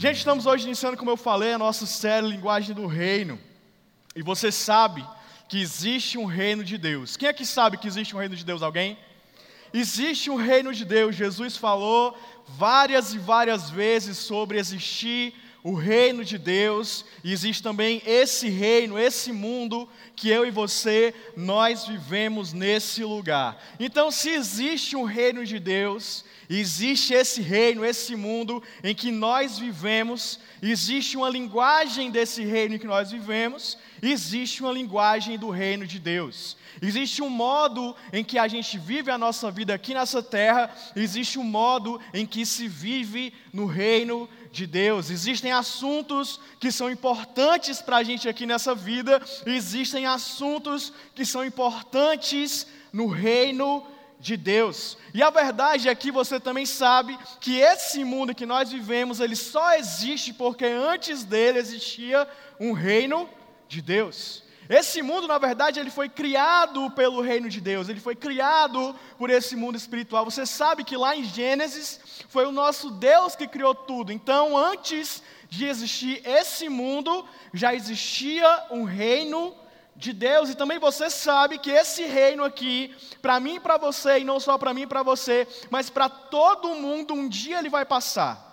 Gente, estamos hoje iniciando, como eu falei, a nossa série Linguagem do Reino. E você sabe que existe um reino de Deus. Quem é que sabe que existe um reino de Deus? Alguém? Existe um reino de Deus. Jesus falou várias e várias vezes sobre existir o reino de Deus, e existe também esse reino, esse mundo que eu e você, nós vivemos nesse lugar. Então, se existe um reino de Deus, existe esse reino, esse mundo em que nós vivemos, existe uma linguagem desse reino em que nós vivemos, existe uma linguagem do reino de Deus. Existe um modo em que a gente vive a nossa vida aqui nessa terra, existe um modo em que se vive no reino de Deus. Existem assuntos que são importantes para a gente aqui nessa vida, existem assuntos que são importantes no reino de Deus. E a verdade é que você também sabe que esse mundo que nós vivemos, ele só existe porque antes dele existia um reino de Deus. Esse mundo, na verdade, ele foi criado pelo reino de Deus, ele foi criado por esse mundo espiritual. Você sabe que lá em Gênesis foi o nosso Deus que criou tudo. Então, antes de existir esse mundo, já existia um reino de Deus. E também você sabe que esse reino aqui, para mim e para você, e não só para mim e para você, mas para todo mundo, um dia ele vai passar.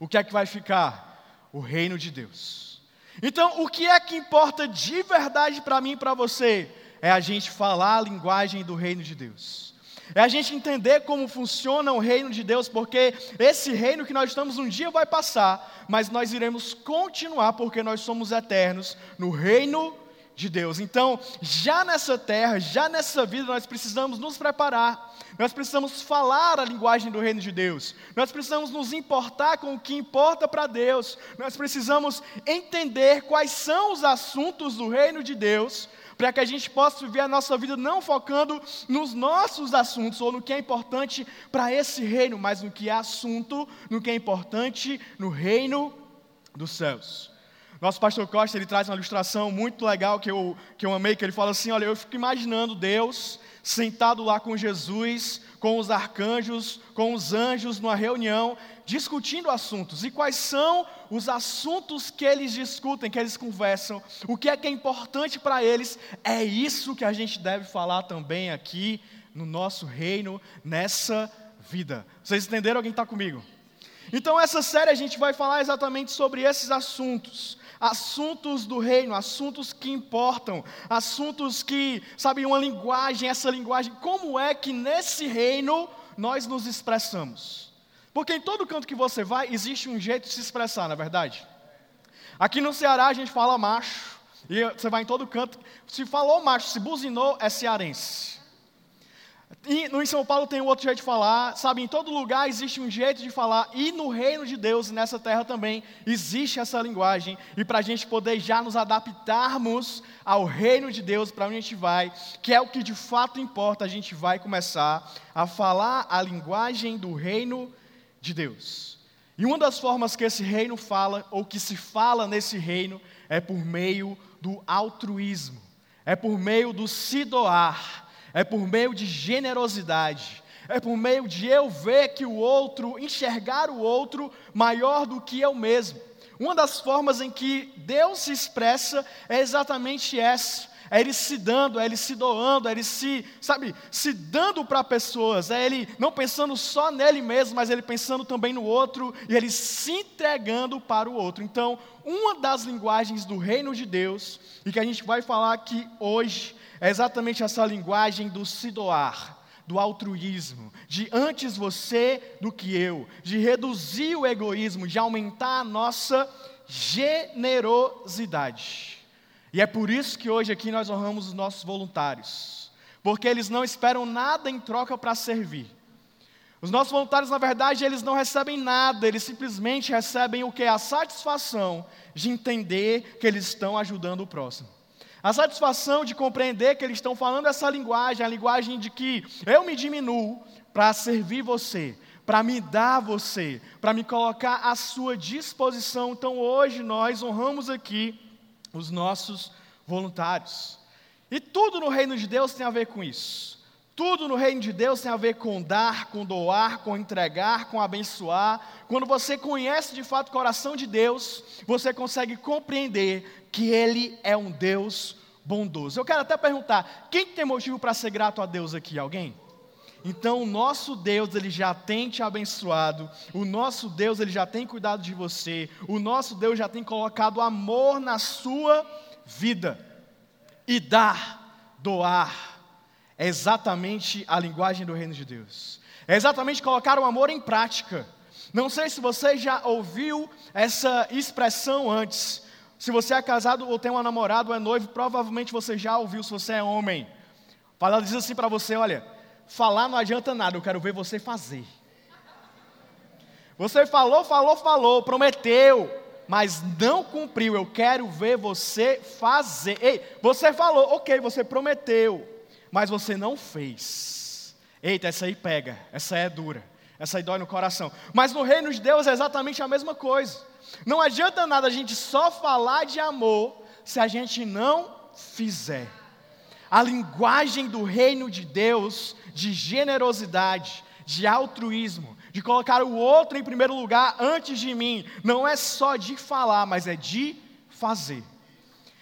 O que é que vai ficar? O reino de Deus. Então, o que é que importa de verdade para mim e para você? É a gente falar a linguagem do reino de Deus. É a gente entender como funciona o reino de Deus, porque esse reino que nós estamos um dia vai passar, mas nós iremos continuar porque nós somos eternos no reino de Deus. Então, já nessa terra, já nessa vida, nós precisamos nos preparar, nós precisamos falar a linguagem do reino de Deus, nós precisamos nos importar com o que importa para Deus, nós precisamos entender quais são os assuntos do reino de Deus, para que a gente possa viver a nossa vida não focando nos nossos assuntos ou no que é importante para esse reino, mas no que é assunto, no que é importante no reino dos céus. Nosso pastor Costa, ele traz uma ilustração muito legal que eu, que eu amei, que ele fala assim, olha, eu fico imaginando Deus sentado lá com Jesus, com os arcanjos, com os anjos, numa reunião, discutindo assuntos. E quais são os assuntos que eles discutem, que eles conversam? O que é que é importante para eles? É isso que a gente deve falar também aqui no nosso reino, nessa vida. Vocês entenderam? Alguém está comigo? Então, essa série a gente vai falar exatamente sobre esses assuntos assuntos do reino, assuntos que importam, assuntos que, sabe, uma linguagem, essa linguagem, como é que nesse reino nós nos expressamos? Porque em todo canto que você vai, existe um jeito de se expressar, na é verdade? Aqui no Ceará a gente fala macho, e você vai em todo canto, se falou macho, se buzinou, é cearense. E no em São Paulo tem outro jeito de falar, sabe? Em todo lugar existe um jeito de falar, e no reino de Deus, nessa terra também, existe essa linguagem. E para a gente poder já nos adaptarmos ao reino de Deus, para onde a gente vai, que é o que de fato importa, a gente vai começar a falar a linguagem do reino de Deus. E uma das formas que esse reino fala, ou que se fala nesse reino, é por meio do altruísmo, é por meio do se doar é por meio de generosidade, é por meio de eu ver que o outro, enxergar o outro maior do que eu mesmo. Uma das formas em que Deus se expressa é exatamente essa. É Ele se dando, é Ele se doando, é Ele se, sabe, se dando para pessoas, é Ele não pensando só nele mesmo, mas Ele pensando também no outro, e Ele se entregando para o outro. Então, uma das linguagens do reino de Deus, e que a gente vai falar aqui hoje, é exatamente essa linguagem do se doar, do altruísmo, de antes você do que eu, de reduzir o egoísmo, de aumentar a nossa generosidade. E é por isso que hoje aqui nós honramos os nossos voluntários, porque eles não esperam nada em troca para servir. Os nossos voluntários, na verdade, eles não recebem nada, eles simplesmente recebem o que? A satisfação de entender que eles estão ajudando o próximo. A satisfação de compreender que eles estão falando essa linguagem, a linguagem de que eu me diminuo para servir você, para me dar você, para me colocar à sua disposição. Então hoje nós honramos aqui os nossos voluntários. E tudo no reino de Deus tem a ver com isso. Tudo no reino de Deus tem a ver com dar, com doar, com entregar, com abençoar. Quando você conhece de fato o coração de Deus, você consegue compreender que Ele é um Deus bondoso. Eu quero até perguntar: quem tem motivo para ser grato a Deus aqui? Alguém? Então, o nosso Deus, ele já tem te abençoado. O nosso Deus, ele já tem cuidado de você. O nosso Deus já tem colocado amor na sua vida. E dar, doar, é exatamente a linguagem do reino de Deus. É exatamente colocar o amor em prática. Não sei se você já ouviu essa expressão antes. Se você é casado ou tem uma namorada ou é noivo, provavelmente você já ouviu se você é homem. Ela diz assim para você: olha, falar não adianta nada, eu quero ver você fazer. Você falou, falou, falou, prometeu, mas não cumpriu. Eu quero ver você fazer. Ei, você falou, ok, você prometeu, mas você não fez. Eita, essa aí pega, essa é dura, essa aí dói no coração. Mas no reino de Deus é exatamente a mesma coisa. Não adianta nada a gente só falar de amor se a gente não fizer. A linguagem do reino de Deus de generosidade, de altruísmo, de colocar o outro em primeiro lugar antes de mim, não é só de falar, mas é de fazer.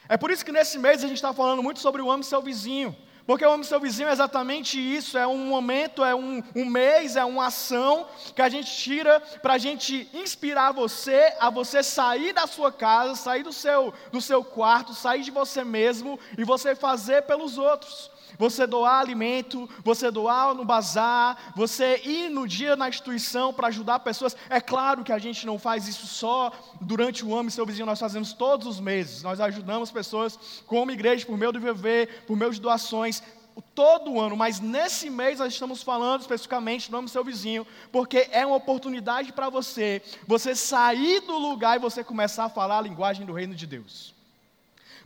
É por isso que nesse mês a gente está falando muito sobre o ame seu vizinho. Porque o ame seu vizinho é exatamente isso, é um momento, é um, um mês, é uma ação que a gente tira para a gente inspirar você a você sair da sua casa, sair do seu, do seu quarto, sair de você mesmo e você fazer pelos outros você doar alimento, você doar no bazar, você ir no dia na instituição para ajudar pessoas. É claro que a gente não faz isso só durante o ano e seu vizinho, nós fazemos todos os meses. Nós ajudamos pessoas como igreja por meio do viver, por meio de doações, todo ano, mas nesse mês nós estamos falando especificamente do nome do seu vizinho, porque é uma oportunidade para você, você sair do lugar e você começar a falar a linguagem do reino de Deus.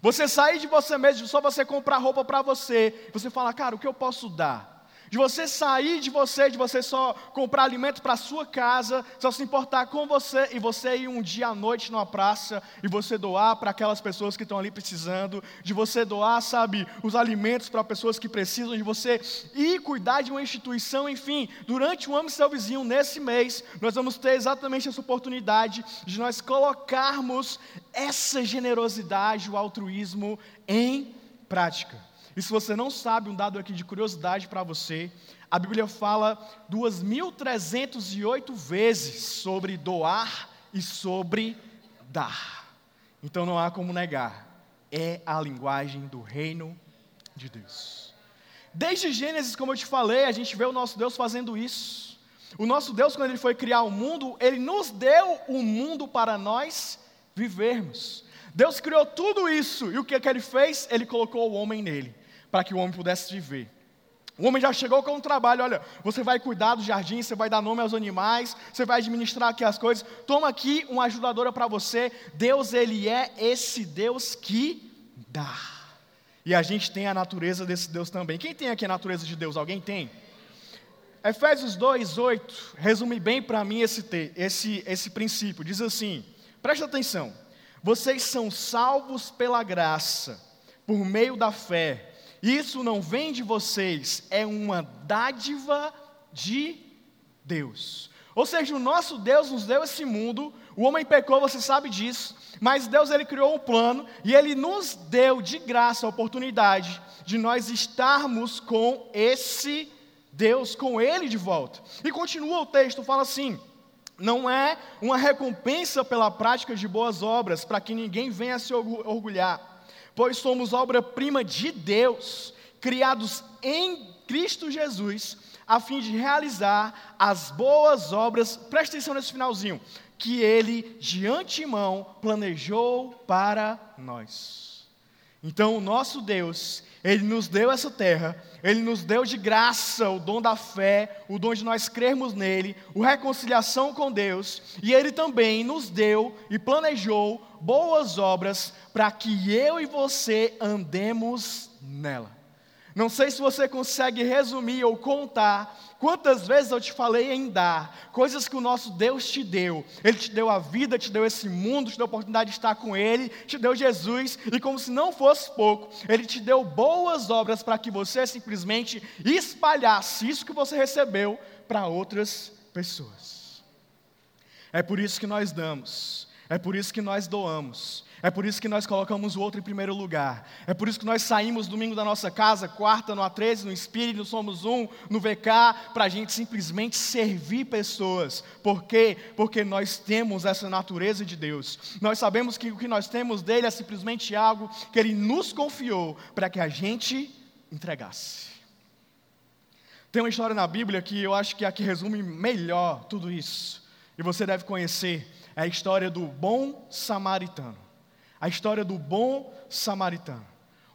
Você sair de você mesmo, só você comprar roupa para você, você fala, cara, o que eu posso dar? De você sair de você, de você só comprar alimento para sua casa, só se importar com você e você ir um dia à noite numa praça e você doar para aquelas pessoas que estão ali precisando, de você doar, sabe, os alimentos para pessoas que precisam, de você ir cuidar de uma instituição, enfim, durante o ano seu vizinho nesse mês, nós vamos ter exatamente essa oportunidade de nós colocarmos essa generosidade, o altruísmo em prática. E se você não sabe, um dado aqui de curiosidade para você, a Bíblia fala 2.308 vezes sobre doar e sobre dar. Então não há como negar, é a linguagem do reino de Deus. Desde Gênesis, como eu te falei, a gente vê o nosso Deus fazendo isso. O nosso Deus, quando Ele foi criar o mundo, Ele nos deu o mundo para nós vivermos. Deus criou tudo isso, e o que, é que Ele fez? Ele colocou o homem nele para que o homem pudesse viver. O homem já chegou com o trabalho, olha, você vai cuidar do jardim, você vai dar nome aos animais, você vai administrar aqui as coisas. Toma aqui uma ajudadora para você. Deus, ele é esse Deus que dá. E a gente tem a natureza desse Deus também. Quem tem aqui a natureza de Deus? Alguém tem? Efésios 2, 8, resume bem para mim esse, esse, esse princípio. Diz assim: presta atenção. Vocês são salvos pela graça, por meio da fé. Isso não vem de vocês, é uma dádiva de Deus. Ou seja, o nosso Deus nos deu esse mundo, o homem pecou, você sabe disso, mas Deus ele criou um plano e ele nos deu de graça a oportunidade de nós estarmos com esse Deus, com ele de volta. E continua o texto, fala assim: não é uma recompensa pela prática de boas obras, para que ninguém venha se orgulhar pois somos obra-prima de Deus, criados em Cristo Jesus, a fim de realizar as boas obras, presta atenção nesse finalzinho, que Ele de antemão planejou para nós. Então, o nosso Deus, Ele nos deu essa terra, Ele nos deu de graça o dom da fé, o dom de nós crermos nele, a reconciliação com Deus, e Ele também nos deu e planejou boas obras para que eu e você andemos nela. Não sei se você consegue resumir ou contar Quantas vezes eu te falei em dar coisas que o nosso Deus te deu? Ele te deu a vida, te deu esse mundo, te deu a oportunidade de estar com Ele, te deu Jesus, e como se não fosse pouco, Ele te deu boas obras para que você simplesmente espalhasse isso que você recebeu para outras pessoas. É por isso que nós damos, é por isso que nós doamos, é por isso que nós colocamos o outro em primeiro lugar. É por isso que nós saímos domingo da nossa casa, quarta no A13, no Espírito, Somos Um, no VK, para a gente simplesmente servir pessoas. Por quê? Porque nós temos essa natureza de Deus. Nós sabemos que o que nós temos dele é simplesmente algo que ele nos confiou para que a gente entregasse. Tem uma história na Bíblia que eu acho que é a que resume melhor tudo isso. E você deve conhecer. É a história do bom samaritano a história do bom samaritano.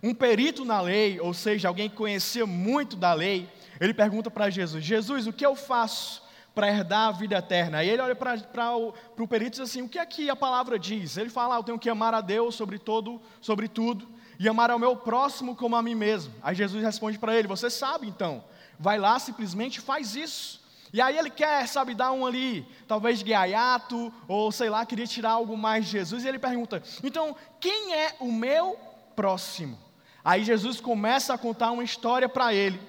Um perito na lei, ou seja, alguém que conhecia muito da lei, ele pergunta para Jesus: Jesus, o que eu faço para herdar a vida eterna? Aí ele olha para o, o perito e diz assim: O que é que a palavra diz? Ele fala: ah, Eu tenho que amar a Deus sobre todo, sobre tudo, e amar ao meu próximo como a mim mesmo. Aí Jesus responde para ele: Você sabe então, vai lá, simplesmente faz isso. E aí ele quer, sabe, dar um ali, talvez de gaiato, ou sei lá, queria tirar algo mais de Jesus, e ele pergunta: então, quem é o meu próximo? Aí Jesus começa a contar uma história para ele,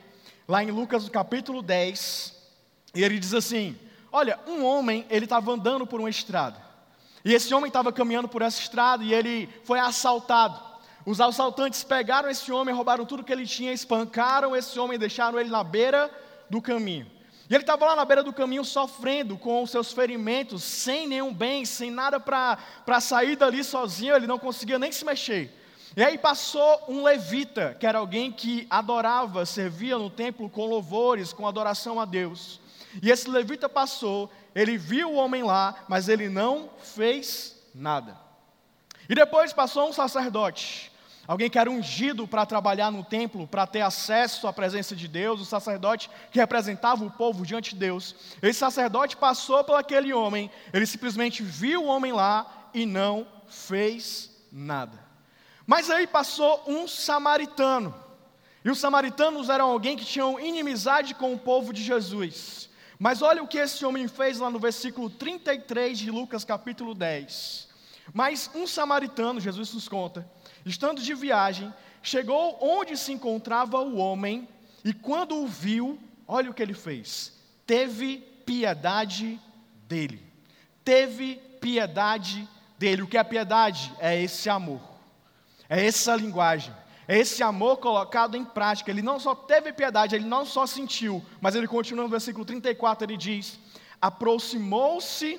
lá em Lucas capítulo 10, e ele diz assim: Olha, um homem, ele estava andando por uma estrada, e esse homem estava caminhando por essa estrada e ele foi assaltado. Os assaltantes pegaram esse homem, roubaram tudo que ele tinha, espancaram esse homem e deixaram ele na beira do caminho. E ele estava lá na beira do caminho sofrendo com os seus ferimentos, sem nenhum bem, sem nada para sair dali sozinho, ele não conseguia nem se mexer. E aí passou um levita, que era alguém que adorava, servia no templo com louvores, com adoração a Deus. E esse levita passou, ele viu o homem lá, mas ele não fez nada. E depois passou um sacerdote, Alguém que era ungido para trabalhar no templo, para ter acesso à presença de Deus, o sacerdote que representava o povo diante de Deus. Esse sacerdote passou por aquele homem, ele simplesmente viu o homem lá e não fez nada. Mas aí passou um samaritano. E os samaritanos eram alguém que tinham inimizade com o povo de Jesus. Mas olha o que esse homem fez lá no versículo 33 de Lucas capítulo 10. Mas um samaritano, Jesus nos conta, estando de viagem, chegou onde se encontrava o homem, e quando o viu, olha o que ele fez: teve piedade dele. Teve piedade dele. O que é piedade? É esse amor, é essa linguagem, é esse amor colocado em prática. Ele não só teve piedade, ele não só sentiu, mas ele continua no versículo 34, ele diz: aproximou-se,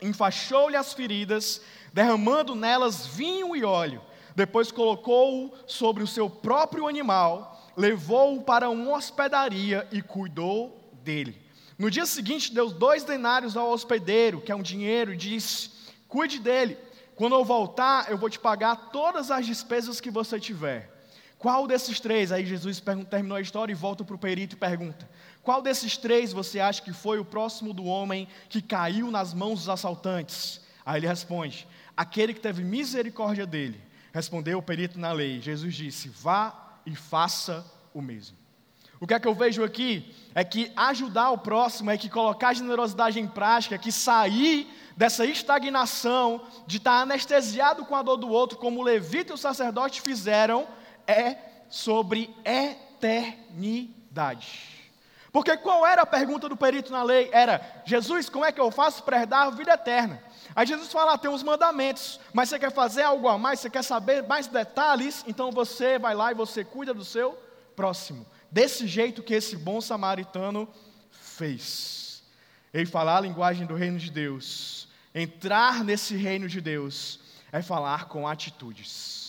enfaixou-lhe as feridas, derramando nelas vinho e óleo depois colocou-o sobre o seu próprio animal, levou-o para uma hospedaria e cuidou dele. No dia seguinte, deu dois denários ao hospedeiro, que é um dinheiro, e disse: Cuide dele. Quando eu voltar, eu vou te pagar todas as despesas que você tiver. Qual desses três? Aí Jesus terminou a história e volta para o perito e pergunta: Qual desses três você acha que foi o próximo do homem que caiu nas mãos dos assaltantes? Aí ele responde: Aquele que teve misericórdia dele. Respondeu o perito na lei. Jesus disse: Vá e faça o mesmo. O que é que eu vejo aqui é que ajudar o próximo, é que colocar a generosidade em prática, é que sair dessa estagnação, de estar anestesiado com a dor do outro, como o levita e o sacerdote fizeram, é sobre eternidade. Porque qual era a pergunta do perito na lei? Era: Jesus, como é que eu faço para herdar a vida eterna? Aí Jesus fala: ah, tem uns mandamentos, mas você quer fazer algo a mais, você quer saber mais detalhes, então você vai lá e você cuida do seu próximo. Desse jeito que esse bom samaritano fez. Ele falar a linguagem do reino de Deus, entrar nesse reino de Deus, é falar com atitudes.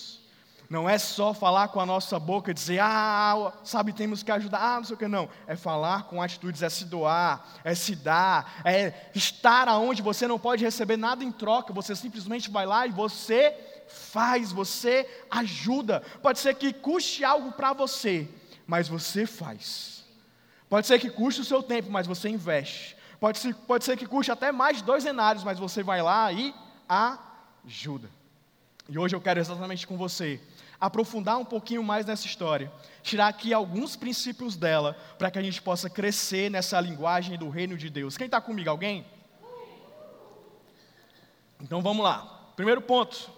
Não é só falar com a nossa boca, dizer, ah, sabe, temos que ajudar, ah, não sei o que, não. É falar com atitudes, é se doar, é se dar, é estar aonde você não pode receber nada em troca, você simplesmente vai lá e você faz, você ajuda. Pode ser que custe algo para você, mas você faz. Pode ser que custe o seu tempo, mas você investe. Pode ser, pode ser que custe até mais de dois denários, mas você vai lá e ajuda. E hoje eu quero exatamente com você aprofundar um pouquinho mais nessa história, tirar aqui alguns princípios dela, para que a gente possa crescer nessa linguagem do reino de Deus. Quem está comigo? Alguém? Então vamos lá. Primeiro ponto: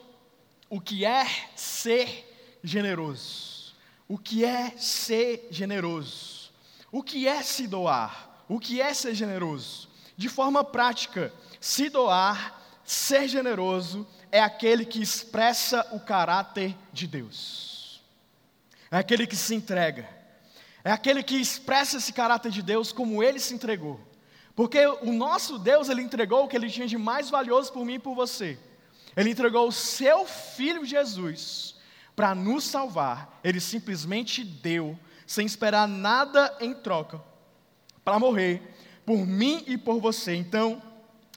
o que é ser generoso? O que é ser generoso? O que é se doar? O que é ser generoso? De forma prática, se doar, ser generoso, é aquele que expressa o caráter de Deus, é aquele que se entrega, é aquele que expressa esse caráter de Deus como ele se entregou. Porque o nosso Deus, ele entregou o que ele tinha de mais valioso por mim e por você. Ele entregou o seu filho Jesus para nos salvar. Ele simplesmente deu, sem esperar nada em troca, para morrer por mim e por você. Então,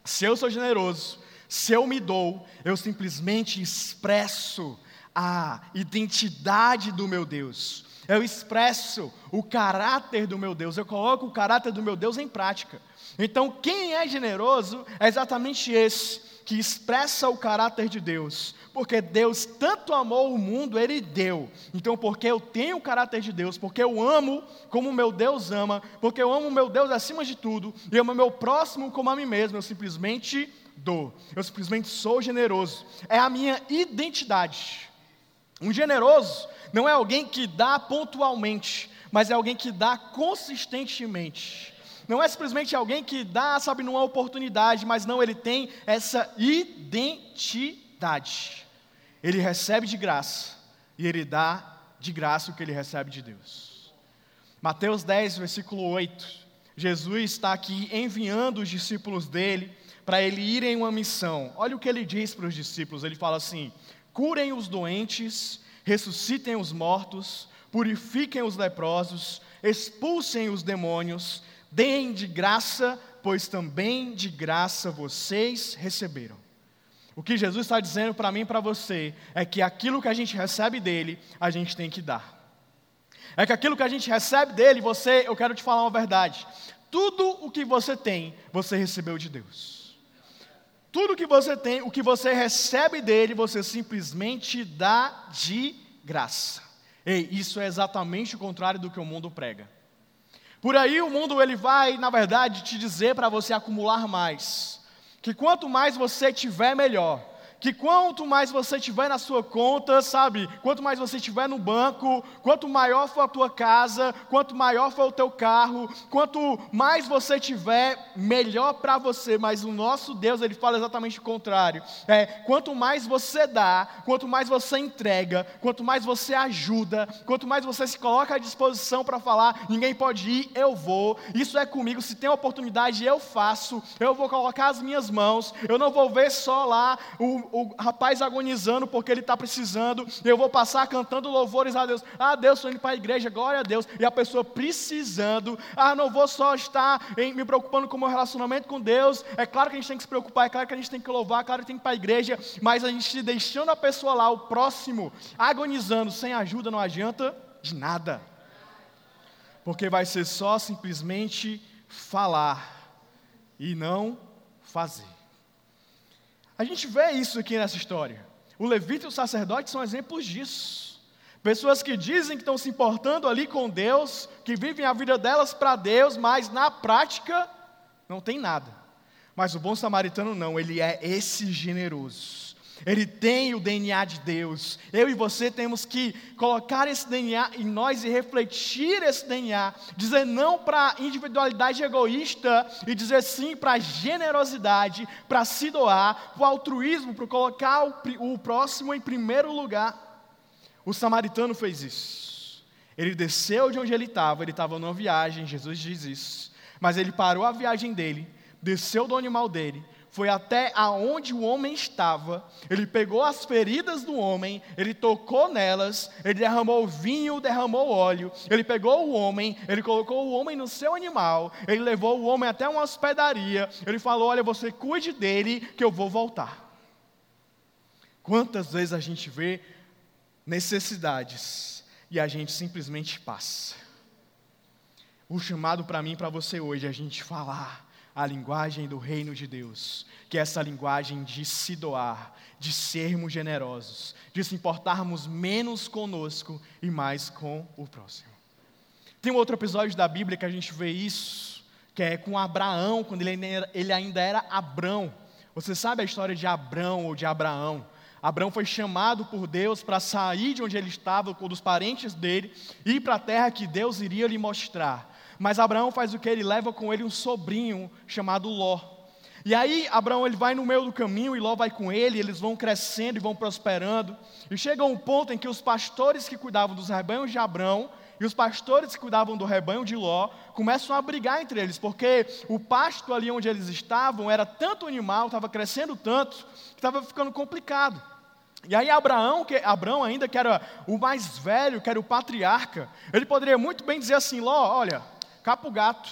se eu sou generoso, se eu me dou, eu simplesmente expresso a identidade do meu Deus. Eu expresso o caráter do meu Deus. Eu coloco o caráter do meu Deus em prática. Então, quem é generoso é exatamente esse que expressa o caráter de Deus. Porque Deus tanto amou o mundo, Ele deu. Então, porque eu tenho o caráter de Deus, porque eu amo como meu Deus ama, porque eu amo meu Deus acima de tudo, e amo meu próximo como a mim mesmo, eu simplesmente dou. Eu simplesmente sou generoso. É a minha identidade. Um generoso não é alguém que dá pontualmente, mas é alguém que dá consistentemente. Não é simplesmente alguém que dá, sabe, numa oportunidade, mas não, ele tem essa identidade. Ele recebe de graça e ele dá de graça o que ele recebe de Deus. Mateus 10, versículo 8. Jesus está aqui enviando os discípulos dele para ele irem em uma missão. Olha o que ele diz para os discípulos: ele fala assim: curem os doentes, ressuscitem os mortos, purifiquem os leprosos, expulsem os demônios, deem de graça, pois também de graça vocês receberam. O que Jesus está dizendo para mim e para você é que aquilo que a gente recebe dele, a gente tem que dar. É que aquilo que a gente recebe dele, você, eu quero te falar uma verdade. Tudo o que você tem, você recebeu de Deus. Tudo que você tem, o que você recebe dele, você simplesmente dá de graça. Ei, isso é exatamente o contrário do que o mundo prega. Por aí o mundo ele vai, na verdade, te dizer para você acumular mais. Que quanto mais você tiver, melhor que quanto mais você tiver na sua conta, sabe, quanto mais você tiver no banco, quanto maior for a tua casa, quanto maior for o teu carro, quanto mais você tiver, melhor para você. Mas o nosso Deus, ele fala exatamente o contrário. É, quanto mais você dá, quanto mais você entrega, quanto mais você ajuda, quanto mais você se coloca à disposição para falar, ninguém pode ir, eu vou. Isso é comigo, se tem oportunidade, eu faço. Eu vou colocar as minhas mãos. Eu não vou ver só lá o o rapaz agonizando porque ele está precisando, eu vou passar cantando louvores a Deus. Ah, Deus, estou indo para a igreja, glória a Deus. E a pessoa precisando, ah, não vou só estar me preocupando com o meu relacionamento com Deus. É claro que a gente tem que se preocupar, é claro que a gente tem que louvar, é claro que tem que ir para a igreja, mas a gente deixando a pessoa lá, o próximo, agonizando, sem ajuda, não adianta de nada. Porque vai ser só simplesmente falar e não fazer. A gente vê isso aqui nessa história. O levita e o sacerdote são exemplos disso. Pessoas que dizem que estão se importando ali com Deus, que vivem a vida delas para Deus, mas na prática não tem nada. Mas o bom samaritano não, ele é esse generoso ele tem o DNA de Deus. Eu e você temos que colocar esse DNA em nós e refletir esse DNA. Dizer não para individualidade egoísta e dizer sim para generosidade, para se doar, para o altruísmo, para colocar o, o próximo em primeiro lugar. O samaritano fez isso. Ele desceu de onde ele estava, ele estava numa viagem, Jesus diz isso. Mas ele parou a viagem dele, desceu do animal dele, foi até aonde o homem estava, ele pegou as feridas do homem, ele tocou nelas, ele derramou vinho, derramou óleo, ele pegou o homem, ele colocou o homem no seu animal, ele levou o homem até uma hospedaria, ele falou: Olha, você cuide dele, que eu vou voltar. Quantas vezes a gente vê necessidades e a gente simplesmente passa? O chamado para mim para você hoje é a gente falar a linguagem do reino de Deus, que é essa linguagem de se doar, de sermos generosos, de se importarmos menos conosco e mais com o próximo. Tem um outro episódio da Bíblia que a gente vê isso, que é com Abraão, quando ele ainda era, Abrão. Você sabe a história de Abrão ou de Abraão? Abraão foi chamado por Deus para sair de onde ele estava, com os parentes dele, e ir para a terra que Deus iria lhe mostrar. Mas Abraão faz o que? Ele leva com ele um sobrinho chamado Ló. E aí Abraão ele vai no meio do caminho e Ló vai com ele, eles vão crescendo e vão prosperando. E chega um ponto em que os pastores que cuidavam dos rebanhos de Abraão e os pastores que cuidavam do rebanho de Ló começam a brigar entre eles, porque o pasto ali onde eles estavam era tanto animal, estava crescendo tanto, que estava ficando complicado. E aí Abraão, que Abraão ainda que era o mais velho, que era o patriarca, ele poderia muito bem dizer assim, Ló, olha, capa o gato,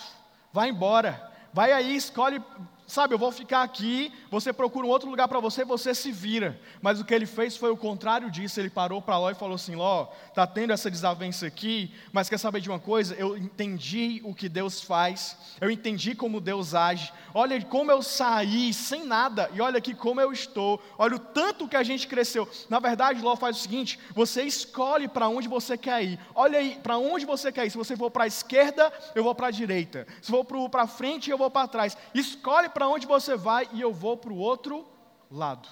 vai embora, vai aí, escolhe sabe, eu vou ficar aqui, você procura um outro lugar para você, você se vira. Mas o que ele fez foi o contrário disso. Ele parou para Ló e falou assim: Ló, tá tendo essa desavença aqui, mas quer saber de uma coisa? Eu entendi o que Deus faz, eu entendi como Deus age. Olha como eu saí sem nada e olha aqui como eu estou. Olha o tanto que a gente cresceu. Na verdade, Ló faz o seguinte: você escolhe para onde você quer ir. Olha aí, para onde você quer ir. Se você for para a esquerda, eu vou para a direita. Se for para frente, eu vou para trás. Escolhe para onde você vai e eu vou para o outro lado.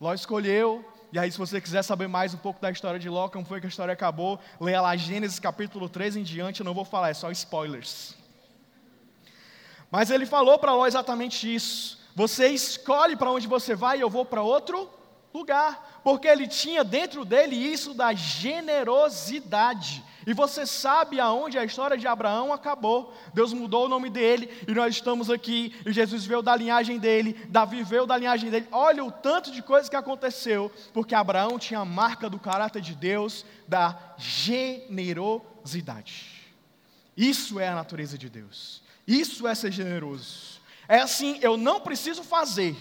Ló escolheu, e aí, se você quiser saber mais um pouco da história de Ló, como foi que a história acabou, leia lá Gênesis capítulo 3 em diante, eu não vou falar, é só spoilers. Mas ele falou para Ló exatamente isso. Você escolhe para onde você vai e eu vou para outro lugar, porque ele tinha dentro dele isso da generosidade. E você sabe aonde a história de Abraão acabou. Deus mudou o nome dele e nós estamos aqui. E Jesus veio da linhagem dele, Davi veio da linhagem dele. Olha o tanto de coisas que aconteceu, porque Abraão tinha a marca do caráter de Deus, da generosidade. Isso é a natureza de Deus. Isso é ser generoso. É assim, eu não preciso fazer.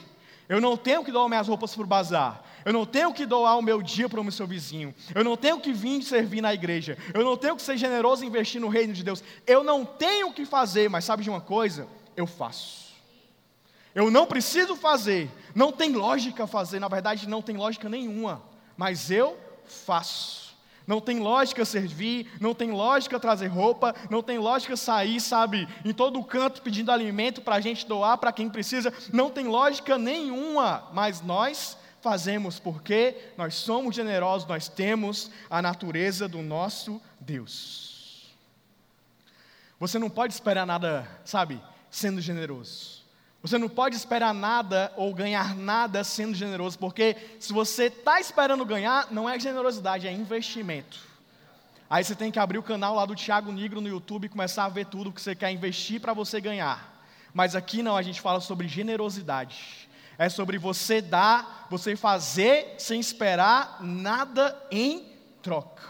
Eu não tenho que doar minhas roupas para o bazar. Eu não tenho que doar o meu dia para o seu vizinho. Eu não tenho que vir servir na igreja. Eu não tenho que ser generoso e investir no reino de Deus. Eu não tenho que fazer, mas sabe de uma coisa? Eu faço. Eu não preciso fazer. Não tem lógica fazer. Na verdade, não tem lógica nenhuma. Mas eu faço. Não tem lógica servir, não tem lógica trazer roupa, não tem lógica sair, sabe, em todo canto pedindo alimento para a gente doar para quem precisa. Não tem lógica nenhuma, mas nós fazemos porque nós somos generosos, nós temos a natureza do nosso Deus. Você não pode esperar nada, sabe, sendo generoso. Você não pode esperar nada ou ganhar nada sendo generoso, porque se você está esperando ganhar, não é generosidade, é investimento. Aí você tem que abrir o canal lá do Thiago Negro no YouTube e começar a ver tudo que você quer investir para você ganhar. Mas aqui não, a gente fala sobre generosidade é sobre você dar, você fazer sem esperar nada em troca.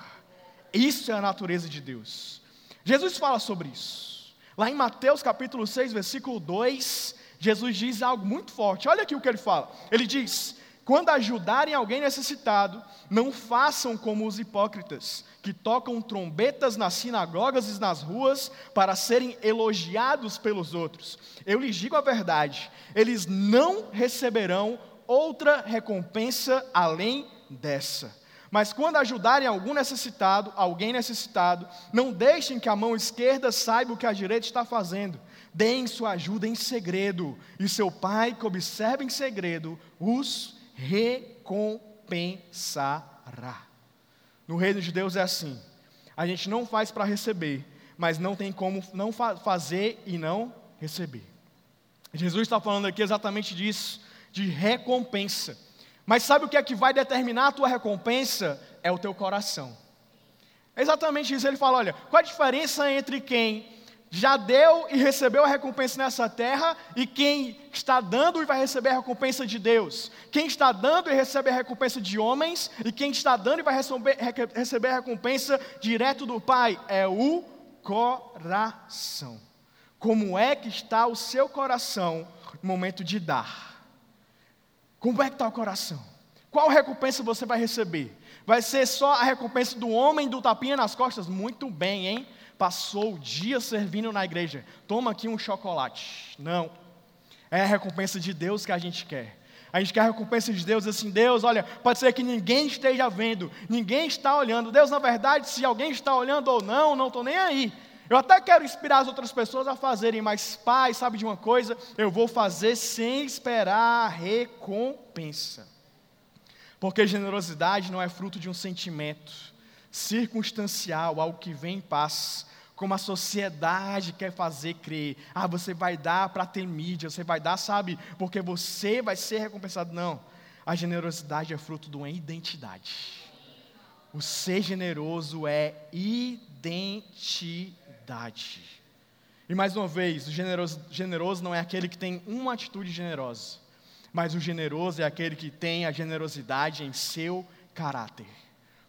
Isso é a natureza de Deus. Jesus fala sobre isso. Lá em Mateus capítulo 6, versículo 2, Jesus diz algo muito forte. Olha aqui o que ele fala. Ele diz: quando ajudarem alguém necessitado, não façam como os hipócritas, que tocam trombetas nas sinagogas e nas ruas para serem elogiados pelos outros. Eu lhes digo a verdade: eles não receberão outra recompensa além dessa. Mas quando ajudarem algum necessitado, alguém necessitado, não deixem que a mão esquerda saiba o que a direita está fazendo. Deem sua ajuda em segredo, e seu pai, que observa em segredo, os recompensará. No reino de Deus é assim. A gente não faz para receber, mas não tem como não fa fazer e não receber. Jesus está falando aqui exatamente disso, de recompensa. Mas sabe o que é que vai determinar a tua recompensa? É o teu coração. É exatamente isso. Ele fala: olha, qual a diferença entre quem já deu e recebeu a recompensa nessa terra, e quem está dando e vai receber a recompensa de Deus. Quem está dando e recebe a recompensa de homens, e quem está dando e vai receber, a recompensa direto do Pai, é o coração. Como é que está o seu coração no momento de dar? Como é que está o coração? Qual recompensa você vai receber? Vai ser só a recompensa do homem do tapinha nas costas? Muito bem, hein? Passou o dia servindo na igreja. Toma aqui um chocolate. Não. É a recompensa de Deus que a gente quer. A gente quer a recompensa de Deus assim, Deus, olha, pode ser que ninguém esteja vendo, ninguém está olhando. Deus, na verdade, se alguém está olhando ou não, não estou nem aí. Eu até quero inspirar as outras pessoas a fazerem, mas pai, sabe de uma coisa? Eu vou fazer sem esperar a recompensa. Porque generosidade não é fruto de um sentimento circunstancial, algo que vem em paz, como a sociedade quer fazer crer. Ah, você vai dar para ter mídia, você vai dar, sabe, porque você vai ser recompensado. Não. A generosidade é fruto de uma identidade. O ser generoso é identidade. E mais uma vez, o generoso, generoso não é aquele que tem uma atitude generosa, mas o generoso é aquele que tem a generosidade em seu caráter,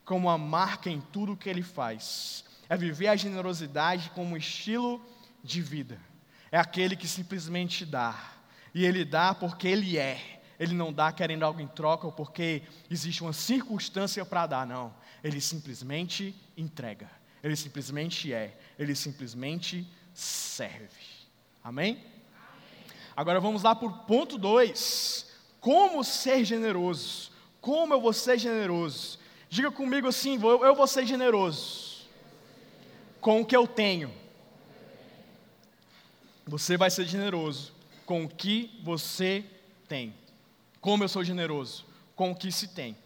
como a marca em tudo que ele faz. É viver a generosidade como estilo de vida. É aquele que simplesmente dá. E ele dá porque ele é. Ele não dá querendo algo em troca ou porque existe uma circunstância para dar, não. Ele simplesmente entrega. Ele simplesmente é, ele simplesmente serve. Amém? Amém. Agora vamos lá para o ponto 2. Como ser generoso? Como eu vou ser generoso? Diga comigo assim: eu vou ser generoso com o que eu tenho. Você vai ser generoso com o que você tem. Como eu sou generoso? Com o que se tem.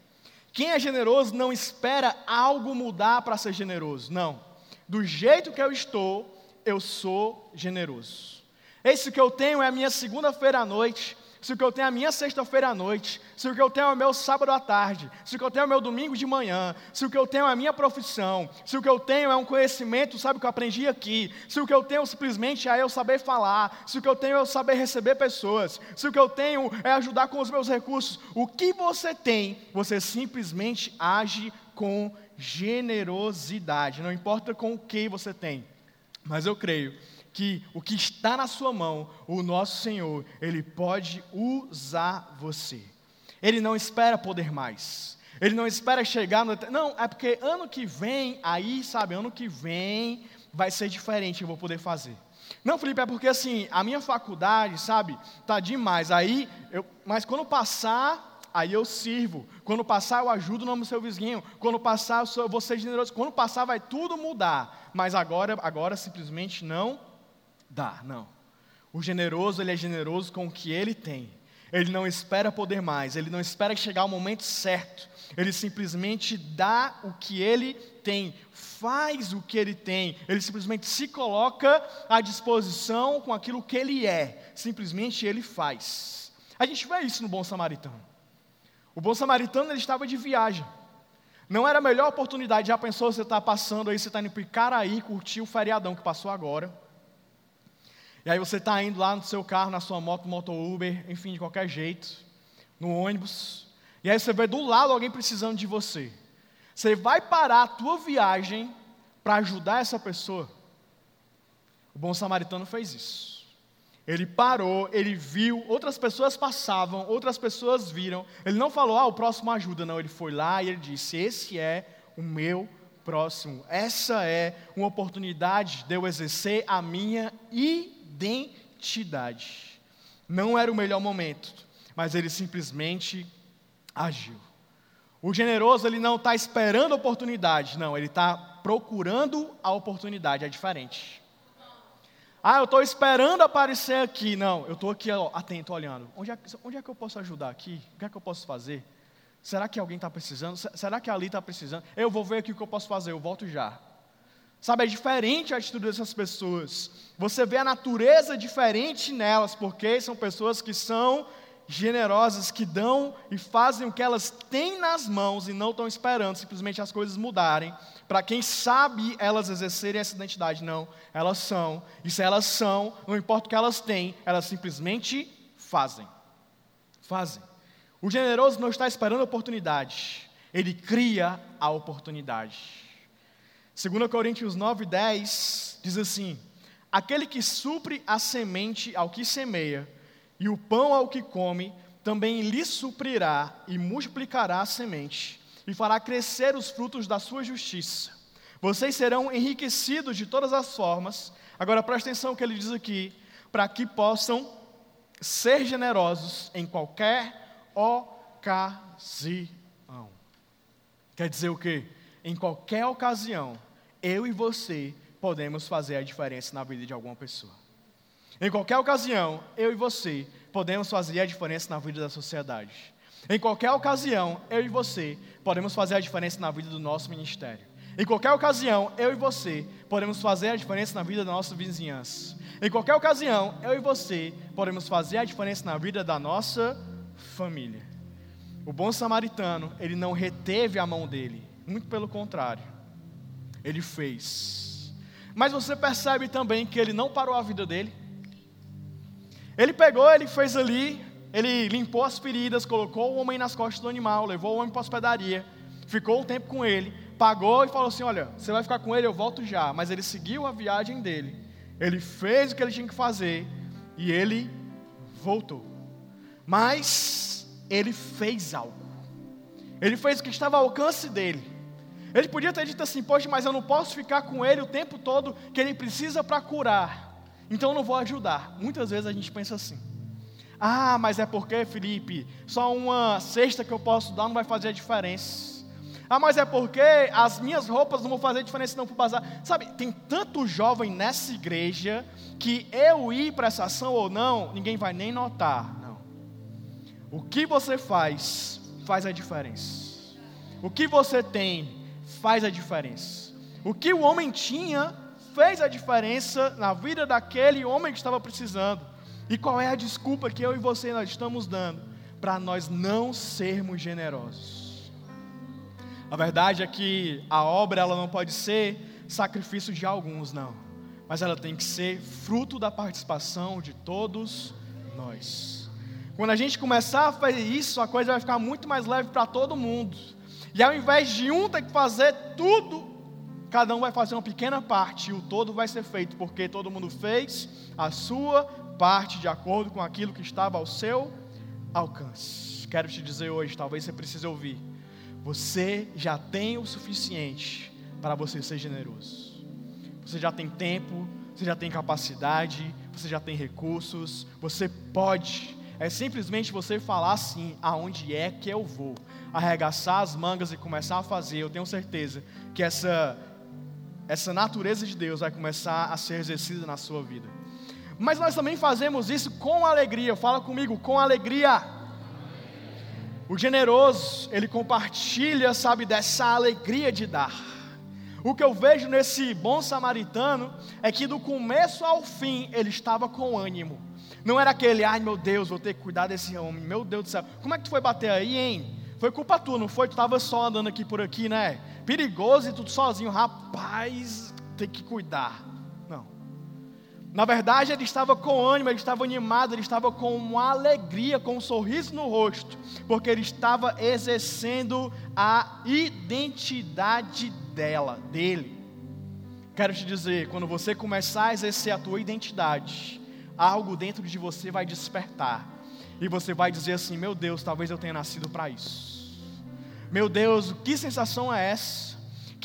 Quem é generoso não espera algo mudar para ser generoso. Não. Do jeito que eu estou, eu sou generoso. Esse que eu tenho é a minha segunda-feira à noite, se o que eu tenho é a minha sexta-feira à noite, se o que eu tenho é o meu sábado à tarde, se o que eu tenho é o meu domingo de manhã, se o que eu tenho é a minha profissão, se o que eu tenho é um conhecimento, sabe, que eu aprendi aqui, se o que eu tenho simplesmente é eu saber falar, se o que eu tenho é eu saber receber pessoas, se o que eu tenho é ajudar com os meus recursos, o que você tem, você simplesmente age com generosidade, não importa com o que você tem, mas eu creio que o que está na sua mão, o nosso Senhor, Ele pode usar você. Ele não espera poder mais. Ele não espera chegar no. Não, é porque ano que vem, aí, sabe, ano que vem vai ser diferente, eu vou poder fazer. Não, Felipe, é porque assim, a minha faculdade, sabe, tá demais. Aí, eu, mas quando passar, aí eu sirvo. Quando passar, eu ajudo no seu vizinho. Quando passar, eu, sou, eu vou ser generoso. Quando passar, vai tudo mudar. Mas agora, agora simplesmente não dá, não. O generoso, ele é generoso com o que ele tem. Ele não espera poder mais, ele não espera chegar o momento certo. Ele simplesmente dá o que ele tem, faz o que ele tem. Ele simplesmente se coloca à disposição com aquilo que ele é. Simplesmente ele faz. A gente vê isso no bom samaritano. O bom samaritano ele estava de viagem. Não era a melhor oportunidade, já pensou você está passando aí, você está indo para Icaraí, curtir o feriadão que passou agora. E aí você está indo lá no seu carro, na sua moto, moto Uber, enfim, de qualquer jeito, no ônibus. E aí você vê do lado alguém precisando de você. Você vai parar a tua viagem para ajudar essa pessoa? O bom samaritano fez isso. Ele parou, ele viu, outras pessoas passavam, outras pessoas viram. Ele não falou, ah, o próximo ajuda, não. Ele foi lá e ele disse: Esse é o meu próximo. Essa é uma oportunidade de eu exercer a minha e identidade. Não era o melhor momento, mas ele simplesmente agiu. O generoso, ele não está esperando a oportunidade, não, ele está procurando a oportunidade, é diferente. Ah, eu estou esperando aparecer aqui. Não, eu estou aqui ó, atento, olhando. Onde é, onde é que eu posso ajudar aqui? O que é que eu posso fazer? Será que alguém está precisando? Será que ali está precisando? Eu vou ver aqui o que eu posso fazer, eu volto já. Sabe, é diferente a atitude dessas pessoas. Você vê a natureza diferente nelas, porque são pessoas que são generosas, que dão e fazem o que elas têm nas mãos e não estão esperando simplesmente as coisas mudarem. Para quem sabe elas exercerem essa identidade, não, elas são. E se elas são, não importa o que elas têm, elas simplesmente fazem. Fazem. O generoso não está esperando a oportunidade, ele cria a oportunidade. 2 Coríntios 9, 10 diz assim: Aquele que supre a semente ao que semeia, e o pão ao que come, também lhe suprirá e multiplicará a semente, e fará crescer os frutos da sua justiça. Vocês serão enriquecidos de todas as formas. Agora preste atenção no que ele diz aqui, para que possam ser generosos em qualquer ocasião. Quer dizer o quê? Em qualquer ocasião, eu e você podemos fazer a diferença na vida de alguma pessoa. Em qualquer ocasião, eu e você podemos fazer a diferença na vida da sociedade. Em qualquer ocasião, eu e você podemos fazer a diferença na vida do nosso ministério. Em qualquer ocasião, eu e você podemos fazer a diferença na vida da nossa vizinhança. Em qualquer ocasião, eu e você podemos fazer a diferença na vida da nossa família. O bom samaritano, ele não reteve a mão dele, muito pelo contrário, ele fez. Mas você percebe também que ele não parou a vida dele. Ele pegou, ele fez ali, ele limpou as feridas, colocou o homem nas costas do animal, levou o homem para a hospedaria, ficou um tempo com ele, pagou e falou assim: Olha, você vai ficar com ele, eu volto já. Mas ele seguiu a viagem dele, ele fez o que ele tinha que fazer e ele voltou. Mas ele fez algo, ele fez o que estava ao alcance dele. Ele podia ter dito assim: Poxa, mas eu não posso ficar com ele o tempo todo que ele precisa para curar, então eu não vou ajudar. Muitas vezes a gente pensa assim. Ah, mas é porque, Felipe, só uma cesta que eu posso dar não vai fazer a diferença. Ah, mas é porque as minhas roupas não vão fazer diferença não for bazar. Sabe, tem tanto jovem nessa igreja que eu ir para essa ação ou não, ninguém vai nem notar. Não. O que você faz, faz a diferença. O que você tem, faz a diferença. O que o homem tinha, fez a diferença na vida daquele homem que estava precisando. E qual é a desculpa que eu e você nós estamos dando para nós não sermos generosos? A verdade é que a obra ela não pode ser sacrifício de alguns, não. Mas ela tem que ser fruto da participação de todos nós. Quando a gente começar a fazer isso, a coisa vai ficar muito mais leve para todo mundo. E ao invés de um ter que fazer tudo, cada um vai fazer uma pequena parte e o todo vai ser feito, porque todo mundo fez a sua parte de acordo com aquilo que estava ao seu alcance. Quero te dizer hoje, talvez você precise ouvir você já tem o suficiente para você ser generoso. Você já tem tempo, você já tem capacidade, você já tem recursos, você pode. É simplesmente você falar assim: aonde é que eu vou? Arregaçar as mangas e começar a fazer. Eu tenho certeza que essa, essa natureza de Deus vai começar a ser exercida na sua vida. Mas nós também fazemos isso com alegria. Fala comigo, com alegria. O generoso, ele compartilha, sabe, dessa alegria de dar. O que eu vejo nesse bom samaritano é que do começo ao fim ele estava com ânimo. Não era aquele, ai meu Deus, vou ter que cuidar desse homem, meu Deus do céu. Como é que tu foi bater aí, hein? Foi culpa tua, não foi? Tu estava só andando aqui por aqui, né? Perigoso e tudo sozinho. Rapaz, tem que cuidar. Na verdade, ele estava com ânimo, ele estava animado, ele estava com uma alegria, com um sorriso no rosto, porque ele estava exercendo a identidade dela, dele. Quero te dizer, quando você começar a exercer a tua identidade, algo dentro de você vai despertar. E você vai dizer assim: "Meu Deus, talvez eu tenha nascido para isso". Meu Deus, que sensação é essa?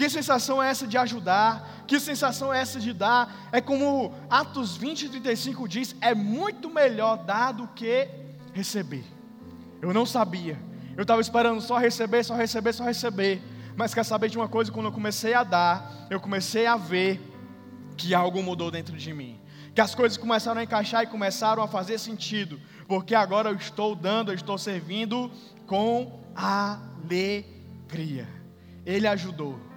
Que sensação é essa de ajudar? Que sensação é essa de dar? É como Atos 20 e 35 diz: é muito melhor dar do que receber. Eu não sabia. Eu estava esperando só receber, só receber, só receber. Mas quer saber de uma coisa? Quando eu comecei a dar, eu comecei a ver que algo mudou dentro de mim. Que as coisas começaram a encaixar e começaram a fazer sentido. Porque agora eu estou dando, eu estou servindo com alegria. Ele ajudou.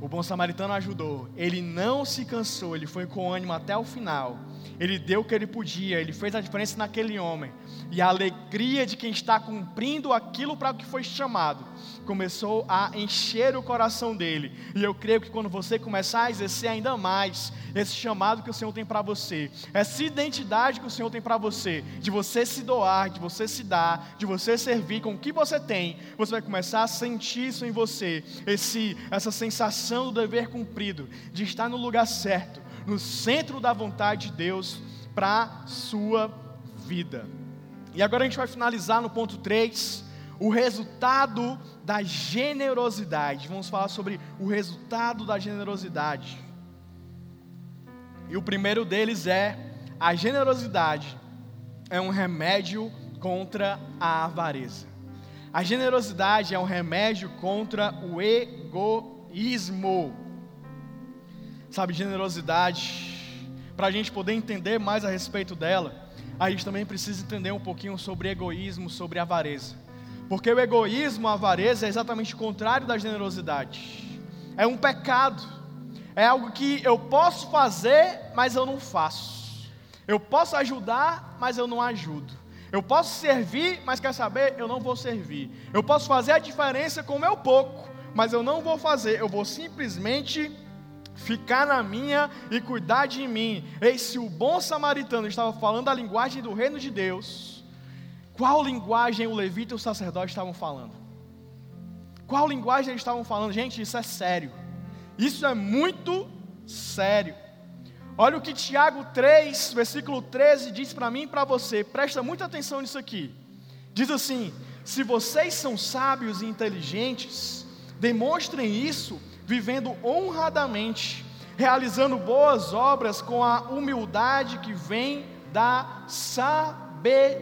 O bom samaritano ajudou. Ele não se cansou, ele foi com ânimo até o final. Ele deu o que ele podia, ele fez a diferença naquele homem. E a alegria de quem está cumprindo aquilo para o que foi chamado começou a encher o coração dele. E eu creio que quando você começar a exercer ainda mais esse chamado que o Senhor tem para você, essa identidade que o Senhor tem para você, de você se doar, de você se dar, de você servir com o que você tem, você vai começar a sentir isso em você, esse, essa sensação do dever cumprido, de estar no lugar certo, no centro da vontade de Deus para a sua vida. E agora a gente vai finalizar no ponto 3, o resultado da generosidade. Vamos falar sobre o resultado da generosidade. E o primeiro deles é: a generosidade é um remédio contra a avareza. A generosidade é um remédio contra o egoísmo. Sabe, generosidade, para a gente poder entender mais a respeito dela, a gente também precisa entender um pouquinho sobre egoísmo, sobre avareza. Porque o egoísmo, a avareza, é exatamente o contrário da generosidade. É um pecado. É algo que eu posso fazer, mas eu não faço. Eu posso ajudar, mas eu não ajudo. Eu posso servir, mas quer saber? Eu não vou servir. Eu posso fazer a diferença com o meu pouco, mas eu não vou fazer. Eu vou simplesmente ficar na minha e cuidar de mim. Ei, se o bom samaritano estava falando a linguagem do reino de Deus, qual linguagem o levita e o sacerdote estavam falando? Qual linguagem eles estavam falando? Gente, isso é sério. Isso é muito sério. Olha o que Tiago 3, versículo 13 diz para mim e para você. Presta muita atenção nisso aqui. Diz assim: Se vocês são sábios e inteligentes, demonstrem isso vivendo honradamente, realizando boas obras com a humildade que vem da sabedoria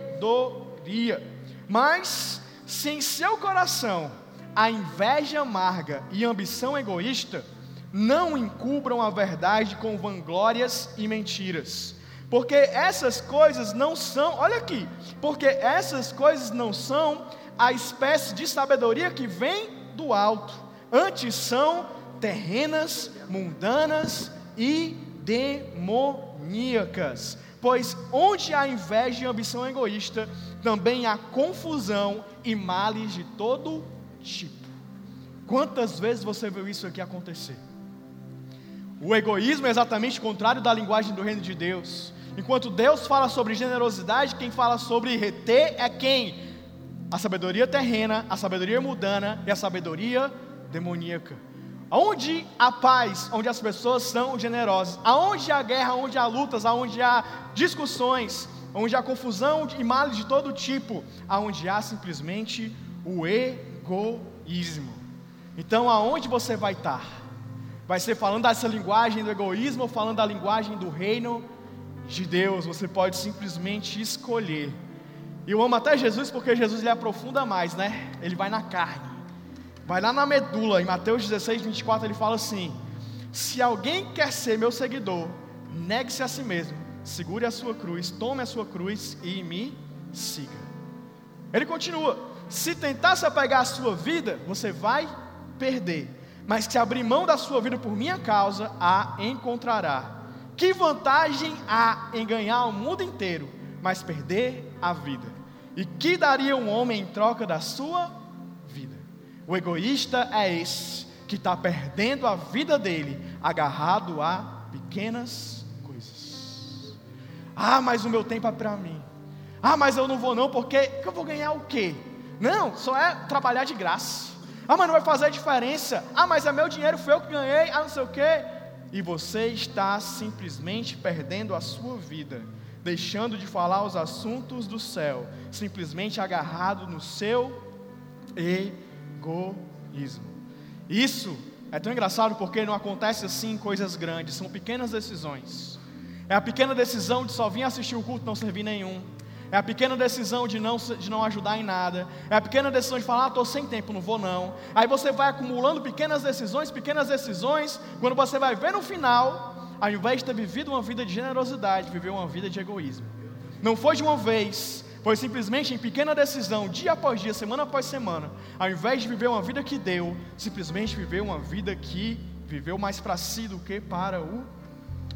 mas, se em seu coração a inveja amarga e ambição egoísta, não encubram a verdade com vanglórias e mentiras. Porque essas coisas não são, olha aqui, porque essas coisas não são a espécie de sabedoria que vem do alto, antes são terrenas, mundanas e demoníacas. Pois onde há inveja e ambição egoísta, também há confusão e males de todo tipo. Quantas vezes você viu isso aqui acontecer? O egoísmo é exatamente contrário da linguagem do reino de Deus. Enquanto Deus fala sobre generosidade, quem fala sobre reter é quem? A sabedoria terrena, a sabedoria mudana e a sabedoria demoníaca. Aonde há paz, onde as pessoas são generosas, aonde há guerra, aonde há lutas, aonde há discussões, onde há confusão e males de todo tipo, aonde há simplesmente o egoísmo. Então, aonde você vai estar? Vai ser falando dessa linguagem do egoísmo ou falando da linguagem do reino de Deus? Você pode simplesmente escolher. E eu amo até Jesus porque Jesus ele aprofunda mais, né? Ele vai na carne. Vai lá na medula, em Mateus 16, 24, ele fala assim: Se alguém quer ser meu seguidor, negue-se a si mesmo, segure a sua cruz, tome a sua cruz e me siga. Ele continua: Se tentar se apegar à sua vida, você vai perder, mas se abrir mão da sua vida por minha causa, a encontrará. Que vantagem há em ganhar o mundo inteiro, mas perder a vida? E que daria um homem em troca da sua o egoísta é esse que está perdendo a vida dele agarrado a pequenas coisas. Ah, mas o meu tempo é para mim. Ah, mas eu não vou não, porque eu vou ganhar o quê? Não, só é trabalhar de graça. Ah, mas não vai fazer diferença. Ah, mas é meu dinheiro, foi eu que ganhei. Ah, não sei o quê. E você está simplesmente perdendo a sua vida, deixando de falar os assuntos do céu, simplesmente agarrado no seu egoísmo. Isso é tão engraçado porque não acontece assim em coisas grandes, são pequenas decisões. É a pequena decisão de só vir assistir o culto e não servir nenhum. É a pequena decisão de não, de não ajudar em nada. É a pequena decisão de falar, ah, estou sem tempo, não vou não. Aí você vai acumulando pequenas decisões, pequenas decisões. Quando você vai ver no final, ao invés de ter vivido uma vida de generosidade, viveu uma vida de egoísmo. Não foi de uma vez, foi simplesmente em pequena decisão, dia após dia, semana após semana, ao invés de viver uma vida que deu, simplesmente viver uma vida que viveu mais para si do que para o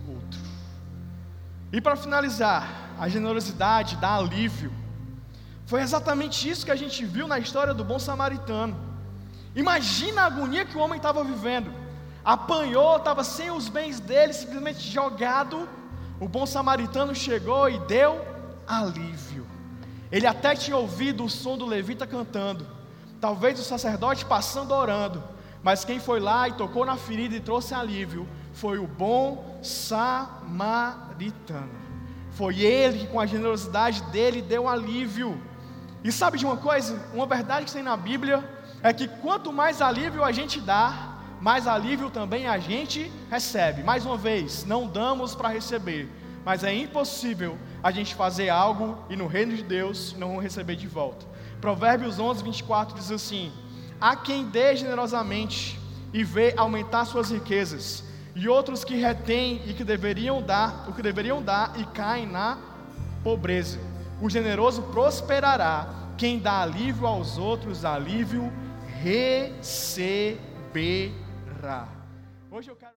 outro. E para finalizar, a generosidade dá alívio. Foi exatamente isso que a gente viu na história do bom samaritano. Imagina a agonia que o homem estava vivendo. Apanhou, estava sem os bens dele, simplesmente jogado. O bom samaritano chegou e deu alívio. Ele até tinha ouvido o som do levita cantando, talvez o sacerdote passando orando, mas quem foi lá e tocou na ferida e trouxe alívio foi o bom samaritano. Foi ele que, com a generosidade dele, deu alívio. E sabe de uma coisa? Uma verdade que tem na Bíblia é que quanto mais alívio a gente dá, mais alívio também a gente recebe. Mais uma vez, não damos para receber, mas é impossível a gente fazer algo e no reino de Deus não receber de volta. Provérbios 11, 24 diz assim: Há quem dê generosamente e vê aumentar suas riquezas, e outros que retêm e que deveriam dar, o que deveriam dar e caem na pobreza. O generoso prosperará, quem dá alívio aos outros, alívio receberá. Hoje eu quero